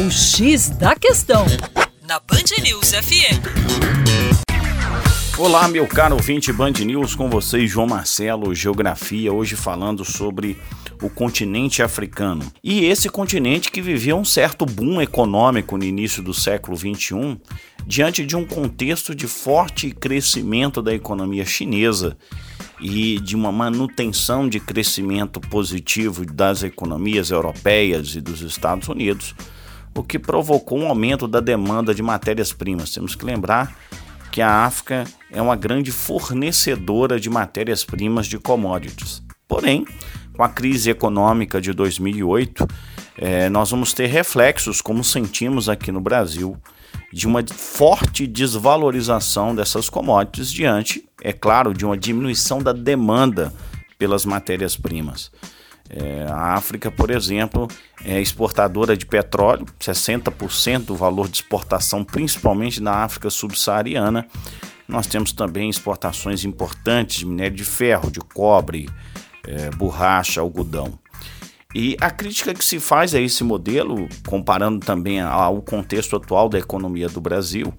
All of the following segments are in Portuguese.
O X da Questão, na Band News FM. Olá, meu caro ouvinte Band News, com vocês, João Marcelo, Geografia, hoje falando sobre o continente africano. E esse continente que viveu um certo boom econômico no início do século XXI, diante de um contexto de forte crescimento da economia chinesa e de uma manutenção de crescimento positivo das economias europeias e dos Estados Unidos, o que provocou um aumento da demanda de matérias-primas. Temos que lembrar que a África é uma grande fornecedora de matérias-primas de commodities. Porém, com a crise econômica de 2008, é, nós vamos ter reflexos, como sentimos aqui no Brasil, de uma forte desvalorização dessas commodities diante, é claro, de uma diminuição da demanda pelas matérias-primas. É, a África, por exemplo, é exportadora de petróleo, 60% do valor de exportação, principalmente na África subsaariana. Nós temos também exportações importantes de minério de ferro, de cobre, é, borracha, algodão. E a crítica que se faz a esse modelo, comparando também ao contexto atual da economia do Brasil,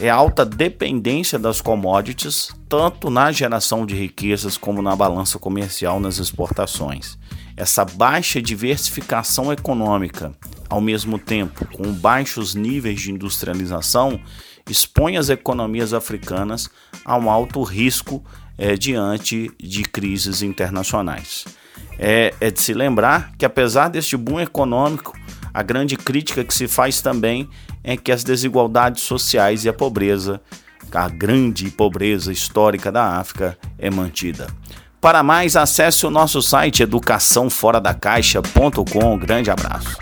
é a alta dependência das commodities, tanto na geração de riquezas como na balança comercial nas exportações. Essa baixa diversificação econômica, ao mesmo tempo com baixos níveis de industrialização, expõe as economias africanas a um alto risco é, diante de crises internacionais. É, é de se lembrar que, apesar deste boom econômico, a grande crítica que se faz também é que as desigualdades sociais e a pobreza, a grande pobreza histórica da África, é mantida. Para mais, acesse o nosso site educaçãoforadacaixa.com. Um grande abraço.